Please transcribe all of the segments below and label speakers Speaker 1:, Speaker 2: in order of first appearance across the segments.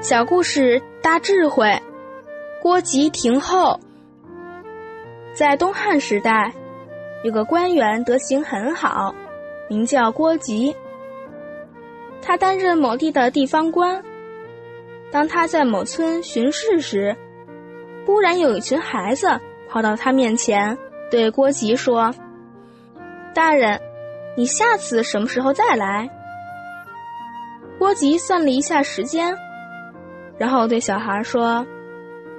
Speaker 1: 小故事大智慧，郭吉亭后。在东汉时代，有个官员德行很好，名叫郭吉。他担任某地的地方官。当他在某村巡视时，忽然有一群孩子跑到他面前，对郭吉说：“大人，你下次什么时候再来？”郭吉算了一下时间。然后对小孩说：“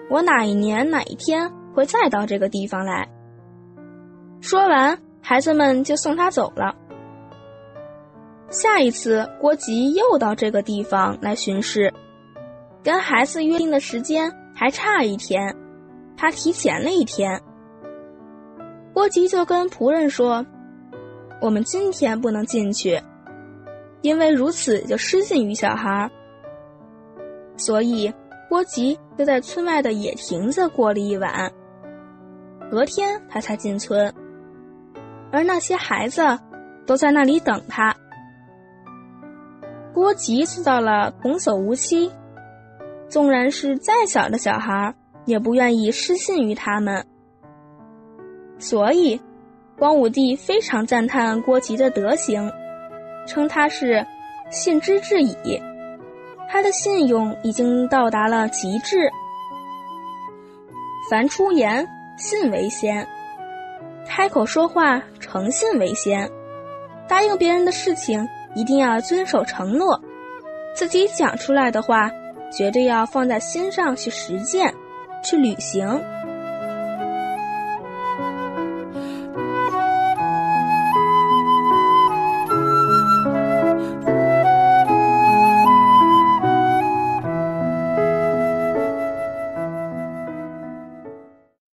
Speaker 1: 我哪一年哪一天会再到这个地方来？”说完，孩子们就送他走了。下一次，郭吉又到这个地方来巡视，跟孩子约定的时间还差一天，他提前了一天。郭吉就跟仆人说：“我们今天不能进去，因为如此就失信于小孩。”所以，郭吉就在村外的野亭子过了一晚。隔天他才进村，而那些孩子都在那里等他。郭吉做到了童叟无欺，纵然是再小的小孩，也不愿意失信于他们。所以，光武帝非常赞叹郭吉的德行，称他是信之至矣。他的信用已经到达了极致。凡出言，信为先；开口说话，诚信为先。答应别人的事情，一定要遵守承诺；自己讲出来的话，绝对要放在心上去实践、去履行。